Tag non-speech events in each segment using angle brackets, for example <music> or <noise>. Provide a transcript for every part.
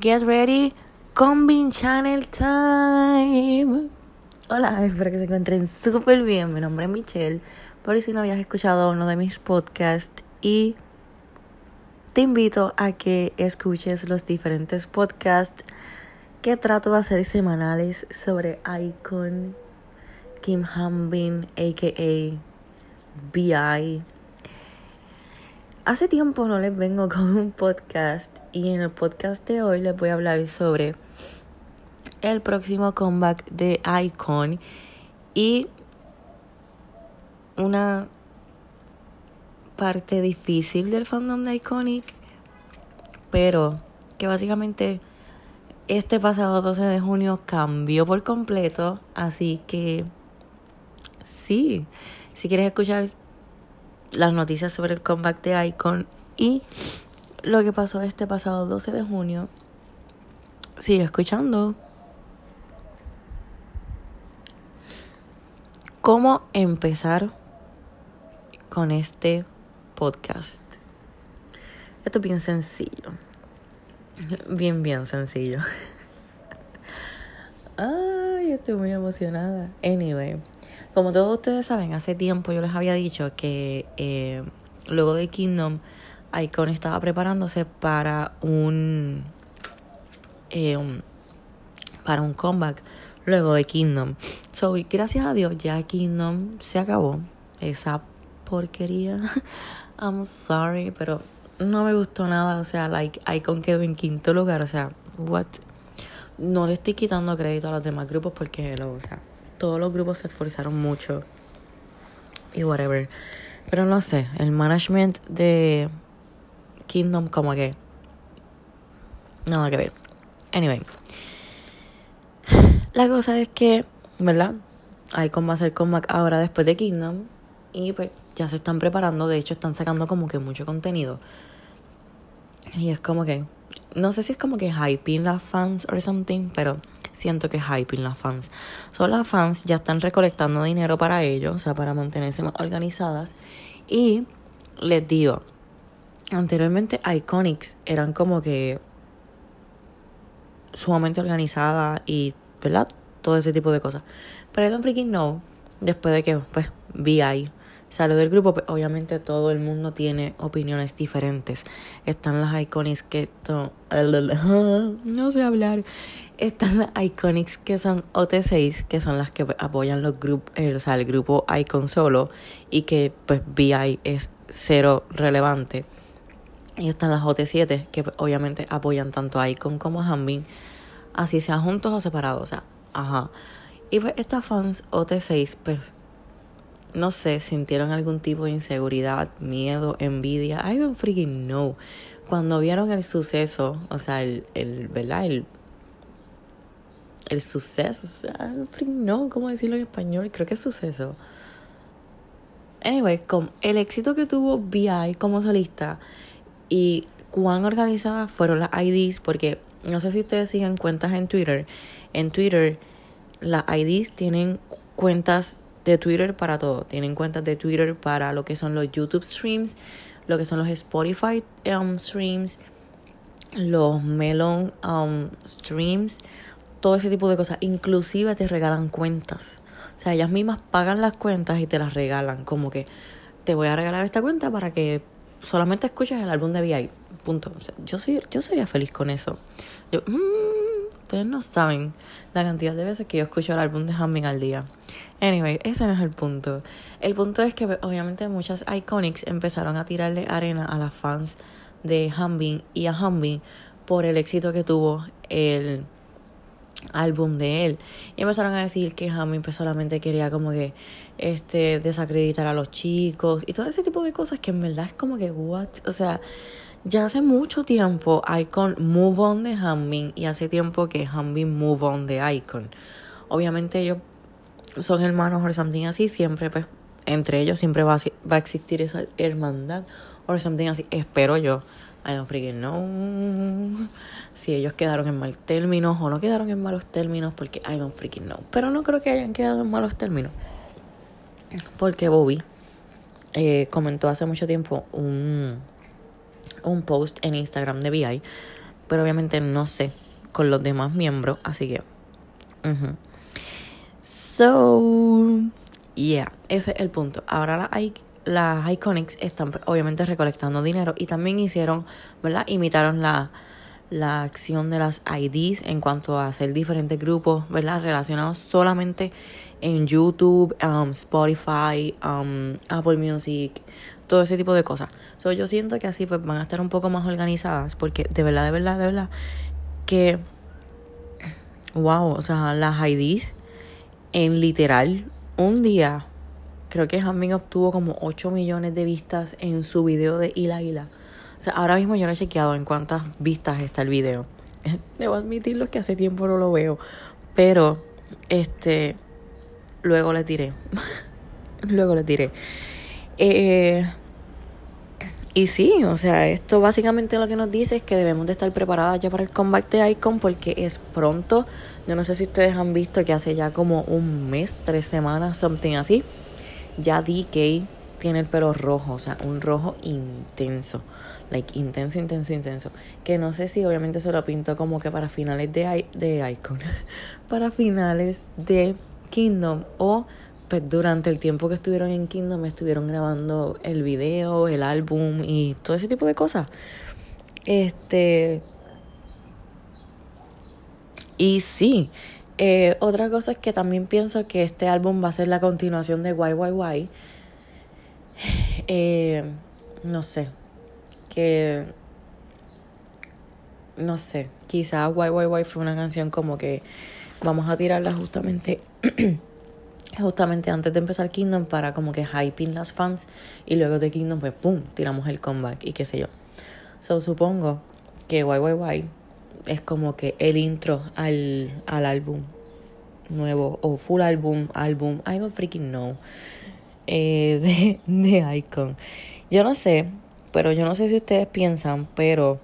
Get ready, Combin Channel Time. Hola, espero que se encuentren súper bien. Mi nombre es Michelle. Por si no habías escuchado uno de mis podcasts y te invito a que escuches los diferentes podcasts que trato de hacer semanales sobre Icon, Kim Hambin, aka BI. Hace tiempo no les vengo con un podcast y en el podcast de hoy les voy a hablar sobre el próximo comeback de Icon y una parte difícil del fandom de Iconic, pero que básicamente este pasado 12 de junio cambió por completo, así que sí, si quieres escuchar las noticias sobre el comeback de Icon y lo que pasó este pasado 12 de junio, sigue escuchando. ¿Cómo empezar con este podcast? Esto es bien sencillo. Bien, bien sencillo. <laughs> Ay, estoy muy emocionada. Anyway, como todos ustedes saben, hace tiempo yo les había dicho que eh, luego de Kingdom, Icon estaba preparándose para un, eh, para un comeback luego de Kingdom. So, gracias a Dios, ya Kingdom se acabó. Esa porquería. <laughs> I'm sorry, pero no me gustó nada. O sea, like, Icon quedó en quinto lugar. O sea, what? No le estoy quitando crédito a los demás grupos porque, o sea, todos los grupos se esforzaron mucho. Y whatever. Pero no sé, el management de Kingdom como que... Nada que ver. Anyway. La cosa es que, ¿verdad? Va a hacer comeback ahora después de Kingdom. Y pues ya se están preparando. De hecho, están sacando como que mucho contenido. Y es como que. No sé si es como que hyping las fans or something, pero siento que hyping las fans. Son las fans ya están recolectando dinero para ellos, o sea, para mantenerse más organizadas. Y les digo, anteriormente Iconics eran como que sumamente organizadas y, ¿verdad? Todo ese tipo de cosas. Pero I don't freaking know, después de que, pues, VI salió del grupo, pues, obviamente todo el mundo tiene opiniones diferentes. Están las Iconics que son... <laughs> No sé hablar. Están las Iconics que son OT6, que son las que apoyan los grupos, o sea, el grupo Icon solo y que pues VI es cero relevante. Y están las OT7, que pues, obviamente apoyan tanto a Icon como a así sean juntos o separados, o sea, ajá. Y pues estas fans OT6, pues, no sé, sintieron algún tipo de inseguridad, miedo, envidia, I don't freaking know. Cuando vieron el suceso, o sea, el, el ¿verdad? El el suceso, no, ¿cómo decirlo en español? Creo que es suceso. Anyway, con el éxito que tuvo VI como solista y cuán organizadas fueron las IDs, porque no sé si ustedes siguen cuentas en Twitter. En Twitter, las IDs tienen cuentas de Twitter para todo. Tienen cuentas de Twitter para lo que son los YouTube streams, lo que son los Spotify um, streams, los Melon um, streams todo ese tipo de cosas. Inclusive te regalan cuentas. O sea, ellas mismas pagan las cuentas y te las regalan. Como que te voy a regalar esta cuenta para que solamente escuches el álbum de VI. Punto. Yo, soy, yo sería feliz con eso. Yo, mm, ustedes no saben la cantidad de veces que yo escucho el álbum de Humming al día. Anyway, ese no es el punto. El punto es que obviamente muchas Iconics empezaron a tirarle arena a las fans de Humbing y a Humbing por el éxito que tuvo el álbum de él. Y empezaron a decir que Hammy pues solamente quería como que este desacreditar a los chicos y todo ese tipo de cosas que en verdad es como que what, o sea, ya hace mucho tiempo Icon move on de Hammin y hace tiempo que Hammin move on de Icon. Obviamente ellos son hermanos o something así, siempre pues entre ellos siempre va a, va a existir esa hermandad o something así, espero yo. I don't freaking know si ellos quedaron en mal términos o no quedaron en malos términos porque I don't freaking know. Pero no creo que hayan quedado en malos términos. Porque Bobby eh, comentó hace mucho tiempo un, un post en Instagram de VI pero obviamente no sé con los demás miembros, así que... So, yeah, ese es el punto. Ahora las, las Iconics están obviamente recolectando dinero y también hicieron, ¿verdad? Imitaron la, la acción de las IDs en cuanto a hacer diferentes grupos, ¿verdad? Relacionados solamente en YouTube, um, Spotify, um, Apple Music, todo ese tipo de cosas. So, yo siento que así pues van a estar un poco más organizadas porque de verdad, de verdad, de verdad que wow, o sea, las IDs en literal un día creo que Jamin obtuvo como 8 millones de vistas en su video de Hila Hila. O sea, ahora mismo yo no he chequeado en cuántas vistas está el video. <laughs> Debo admitirlo que hace tiempo no lo veo. Pero, este, luego le tiré. <laughs> luego le tiré. Eh, y sí, o sea, esto básicamente lo que nos dice es que debemos de estar preparadas ya para el comeback de Icon porque es pronto. Yo no sé si ustedes han visto que hace ya como un mes, tres semanas, something así. Ya DK tiene el pelo rojo, o sea, un rojo intenso. Like, intenso, intenso, intenso. Que no sé si obviamente se lo pinto como que para finales de, de Icon. <laughs> para finales de Kingdom o pues durante el tiempo que estuvieron en Kingdom estuvieron grabando el video, el álbum y todo ese tipo de cosas. Este. Y sí, eh, otra cosa es que también pienso que este álbum va a ser la continuación de YYY. <sighs> Eh, no sé, que. No sé, quizás YYY fue una canción como que vamos a tirarla justamente. <clears throat> justamente antes de empezar Kingdom para como que hyping las fans y luego de Kingdom pues pum, tiramos el comeback y qué sé yo. So supongo que YYY es como que el intro al, al álbum nuevo o full álbum, álbum, I don't freaking know, eh, de, de Icon. Yo no sé, pero yo no sé si ustedes piensan, pero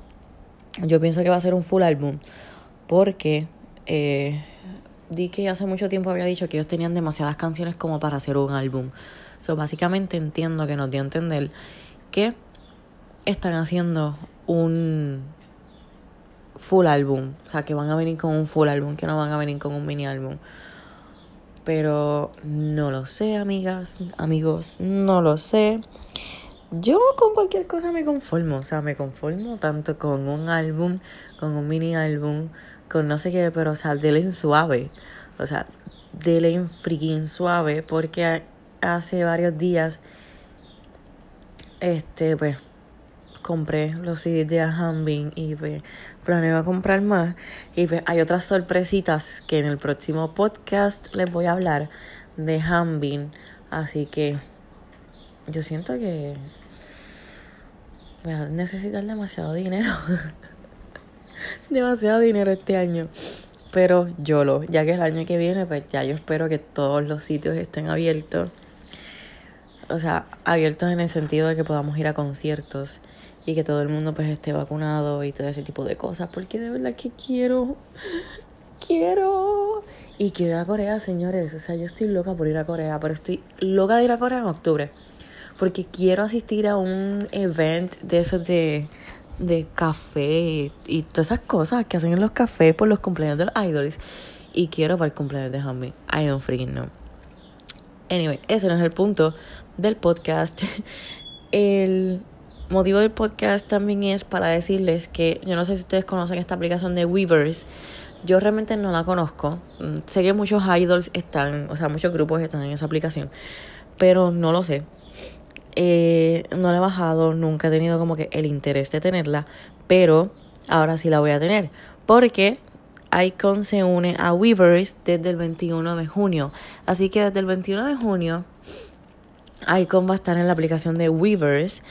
yo pienso que va a ser un full álbum porque... Eh, di que hace mucho tiempo había dicho que ellos tenían demasiadas canciones como para hacer un álbum. So, básicamente entiendo que nos dio a entender que están haciendo un full álbum. O sea, que van a venir con un full álbum, que no van a venir con un mini álbum. Pero no lo sé, amigas, amigos, no lo sé. Yo con cualquier cosa me conformo, o sea, me conformo tanto con un álbum, con un mini álbum, con no sé qué, pero o sea, dele en suave. O sea, dele en freaking suave porque hace varios días, este, pues, compré los CDs de Hanbin y pues planeo comprar más. Y pues hay otras sorpresitas que en el próximo podcast les voy a hablar de Hanbin. Así que yo siento que voy a necesitar demasiado dinero. <laughs> demasiado dinero este año. Pero yo lo, ya que el año que viene, pues ya yo espero que todos los sitios estén abiertos. O sea, abiertos en el sentido de que podamos ir a conciertos y que todo el mundo pues esté vacunado y todo ese tipo de cosas. Porque de verdad que quiero, quiero. Y quiero ir a Corea, señores. O sea, yo estoy loca por ir a Corea, pero estoy loca de ir a Corea en octubre. Porque quiero asistir a un event de esos de de café y, todas esas cosas que hacen en los cafés por los cumpleaños de los idols. Y quiero para el cumpleaños de Hammy. I don't freaking know. Anyway, ese no es el punto del podcast. El motivo del podcast también es para decirles que yo no sé si ustedes conocen esta aplicación de Weavers. Yo realmente no la conozco. Mm, sé que muchos idols están, o sea, muchos grupos están en esa aplicación, pero no lo sé. Eh, no la he bajado, nunca he tenido como que el interés de tenerla, pero ahora sí la voy a tener. Porque Icon se une a Weavers desde el 21 de junio. Así que desde el 21 de junio, Icon va a estar en la aplicación de Weavers.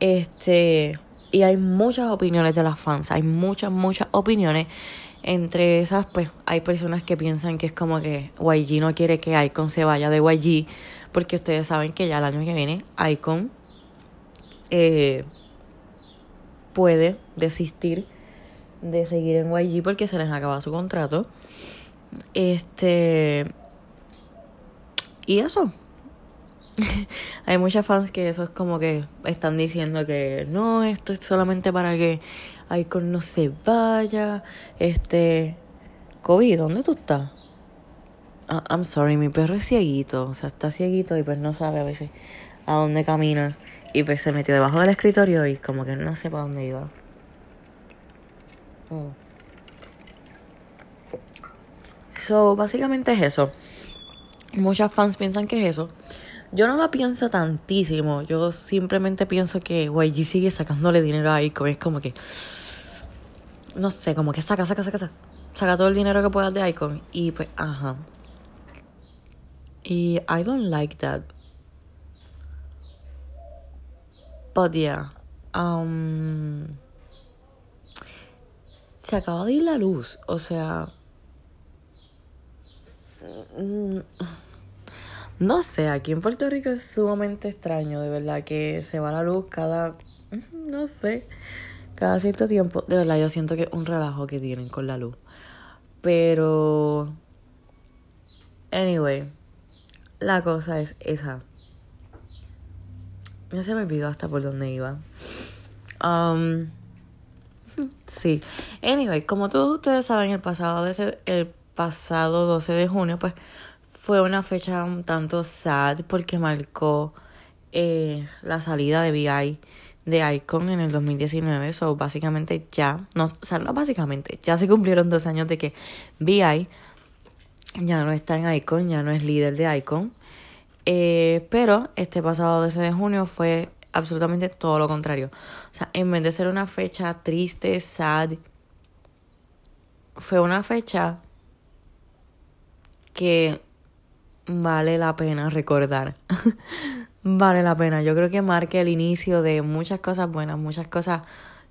Este, y hay muchas opiniones de las fans, hay muchas, muchas opiniones. Entre esas, pues, hay personas que piensan que es como que YG no quiere que Icon se vaya de YG porque ustedes saben que ya el año que viene Icon eh, puede desistir de seguir en YG porque se les acaba su contrato. Este. Y eso. <laughs> hay muchas fans que eso es como que están diciendo que no, esto es solamente para que Icon no se vaya. Este, Kobe, ¿dónde tú estás? Ah, I'm sorry, mi perro es cieguito, o sea, está cieguito y pues no sabe a veces a dónde camina. Y pues se metió debajo del escritorio y como que no sé para dónde iba. Mm. So, básicamente es eso. Muchas fans piensan que es eso. Yo no lo pienso tantísimo. Yo simplemente pienso que YG sigue sacándole dinero a Icon. Es como que. No sé, como que saca, saca, saca, saca. Saca todo el dinero que puedas de Icon. Y pues, ajá. Y I don't like that. But yeah. Um, se acaba de ir la luz. O sea. Mm, no sé, aquí en Puerto Rico es sumamente extraño, de verdad, que se va la luz cada. <laughs> No sé. Cada cierto tiempo. De verdad, yo siento que es un relajo que tienen con la luz. Pero. Anyway. La cosa es esa. Ya se me olvidó hasta por dónde iba. Um, <laughs> sí. Anyway, como todos ustedes saben, el pasado, de el pasado 12 de junio, pues fue una fecha un tanto sad porque marcó eh, la salida de VI de Icon en el 2019. So, básicamente ya, no, o sea, no básicamente, ya se cumplieron dos años de que VI ya no está en Icon, ya no es líder de Icon. Eh, pero este pasado 12 de junio fue absolutamente todo lo contrario. O sea, en vez de ser una fecha triste, sad, fue una fecha que vale la pena recordar. <laughs> vale la pena. Yo creo que marque el inicio de muchas cosas buenas, muchas cosas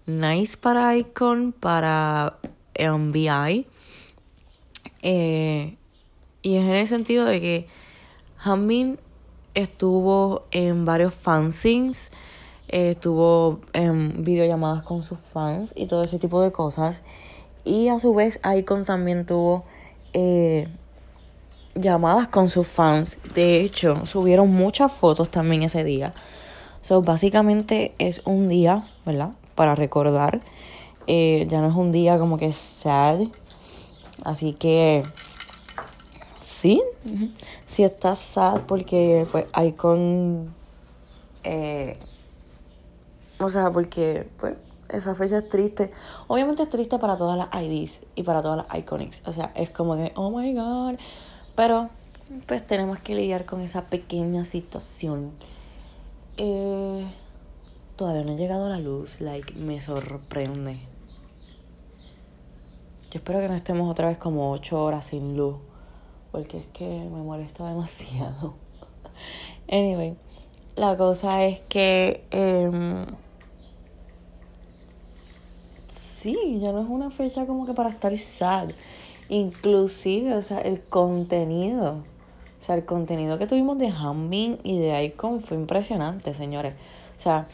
nice para Icon, para MBI. Eh, y es en el sentido de que Hamin estuvo en varios fanzines, estuvo en videollamadas con sus fans y todo ese tipo de cosas. Y a su vez Icon también tuvo eh, llamadas con sus fans. De hecho, subieron muchas fotos también ese día. So, básicamente es un día, ¿verdad? Para recordar. Eh, ya no es un día como que sad. Así que sí, sí está sad porque pues Icon... Eh, o sea, porque pues esa fecha es triste. Obviamente es triste para todas las IDs y para todas las Iconics. O sea, es como que, oh my god. Pero pues tenemos que lidiar con esa pequeña situación. Eh, todavía no ha llegado la luz, like, me sorprende. Yo espero que no estemos otra vez como ocho horas sin luz porque es que me molesta demasiado. <laughs> anyway, la cosa es que eh, sí, ya no es una fecha como que para estar sad. Inclusive, o sea, el contenido. O sea, el contenido que tuvimos de Hambin y de Icon fue impresionante, señores. O sea,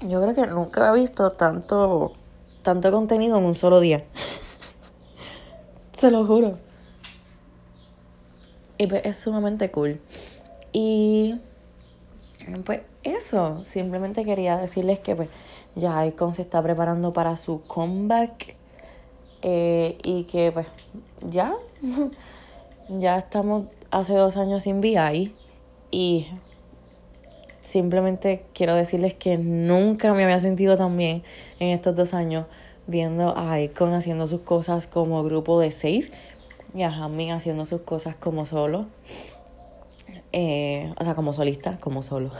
yo creo que nunca he visto tanto, tanto contenido en un solo día. <laughs> Se lo juro. Y pues es sumamente cool. Y pues eso, simplemente quería decirles que pues ya Icon se está preparando para su comeback. Eh, y que pues ya, <laughs> ya estamos hace dos años sin VI. Y simplemente quiero decirles que nunca me había sentido tan bien en estos dos años viendo a Icon haciendo sus cosas como grupo de seis y a Hamin haciendo sus cosas como solo. Eh, o sea, como solista, como solo.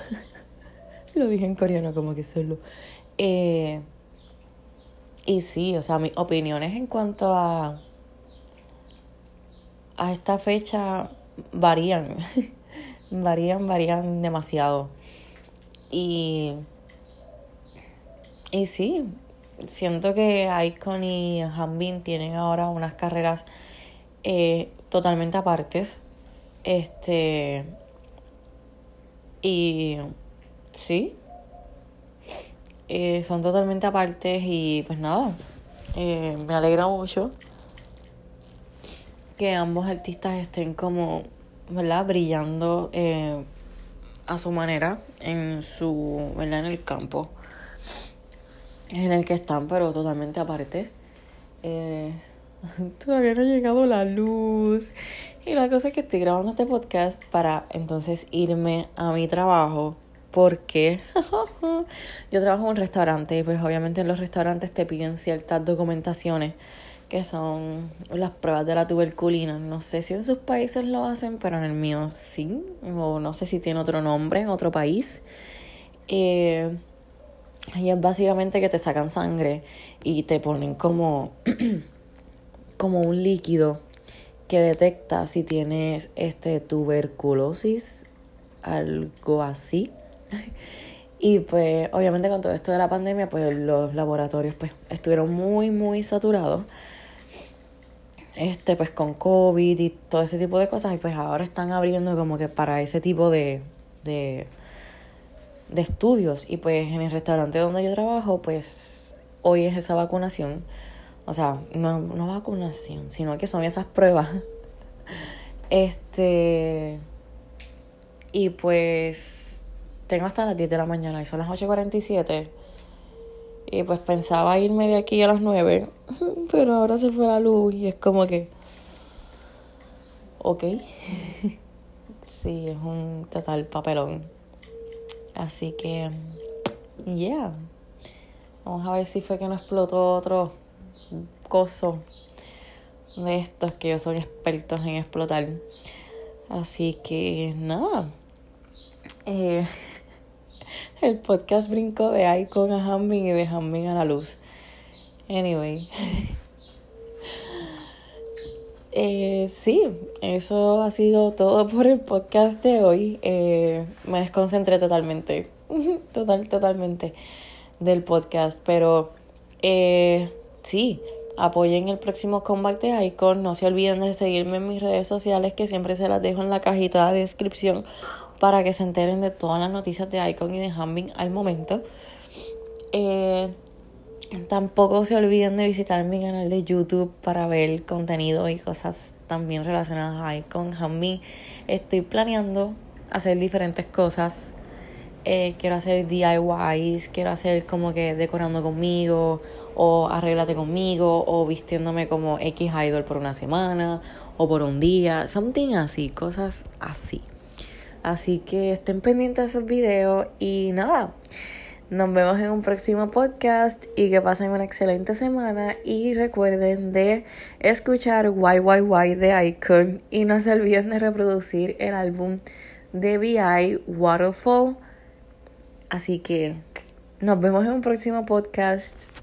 <laughs> Lo dije en coreano como que solo. Eh, y sí, o sea, mis opiniones en cuanto a, a esta fecha varían. <laughs> varían, varían demasiado. Y, y sí, siento que Icon y Hanbin tienen ahora unas carreras eh, totalmente apartes. Este. Y. Sí. Eh, son totalmente apartes y pues nada. Eh, me alegra mucho que ambos artistas estén como, ¿verdad? Brillando a su manera en su, ¿verdad? En el campo en el que están, pero totalmente aparte. Eh, <laughs> todavía no ha llegado la luz. Y la cosa es que estoy grabando este podcast para entonces irme a mi trabajo. Porque <laughs> yo trabajo en un restaurante y pues obviamente en los restaurantes te piden ciertas documentaciones que son las pruebas de la tuberculina. No sé si en sus países lo hacen, pero en el mío sí. O no sé si tiene otro nombre en otro país. Eh, y es básicamente que te sacan sangre y te ponen como, <clears throat> como un líquido que detecta si tienes este tuberculosis, algo así. <laughs> Y pues obviamente con todo esto de la pandemia, pues los laboratorios pues estuvieron muy, muy saturados. Este, pues con COVID y todo ese tipo de cosas. Y pues ahora están abriendo como que para ese tipo de, de de estudios y pues en el restaurante donde yo trabajo pues hoy es esa vacunación o sea no, no vacunación sino que son esas pruebas <laughs> este y pues tengo hasta las 10 de la mañana y son las 8.47 y pues pensaba irme de aquí a las 9 <laughs> pero ahora se fue la luz y es como que ok <laughs> sí es un total papelón Así que, yeah. Vamos a ver si fue que no explotó otro coso de estos que yo soy expertos en explotar. Así que, nada. Eh, <laughs> el podcast brincó de Icon a Hamming y de Hamming a la luz. Anyway. <laughs> Eh, sí, eso ha sido todo por el podcast de hoy. Eh, me desconcentré totalmente, <laughs> total, totalmente del podcast, pero eh, sí, apoyen el próximo comeback de Icon. No se olviden de seguirme en mis redes sociales, que siempre se las dejo en la cajita de descripción para que se enteren de todas las noticias de Icon y de Hambing al momento. Eh, Tampoco se olviden de visitar mi canal de YouTube para ver contenido y cosas también relacionadas ahí con Hammy. Estoy planeando hacer diferentes cosas. Eh, quiero hacer DIYs, quiero hacer como que decorando conmigo, o arréglate conmigo, o vistiéndome como X idol por una semana, o por un día, something así, cosas así. Así que estén pendientes de esos videos y nada. Nos vemos en un próximo podcast y que pasen una excelente semana y recuerden de escuchar YYY de Icon y no se olviden de reproducir el álbum de VI Waterfall. Así que nos vemos en un próximo podcast.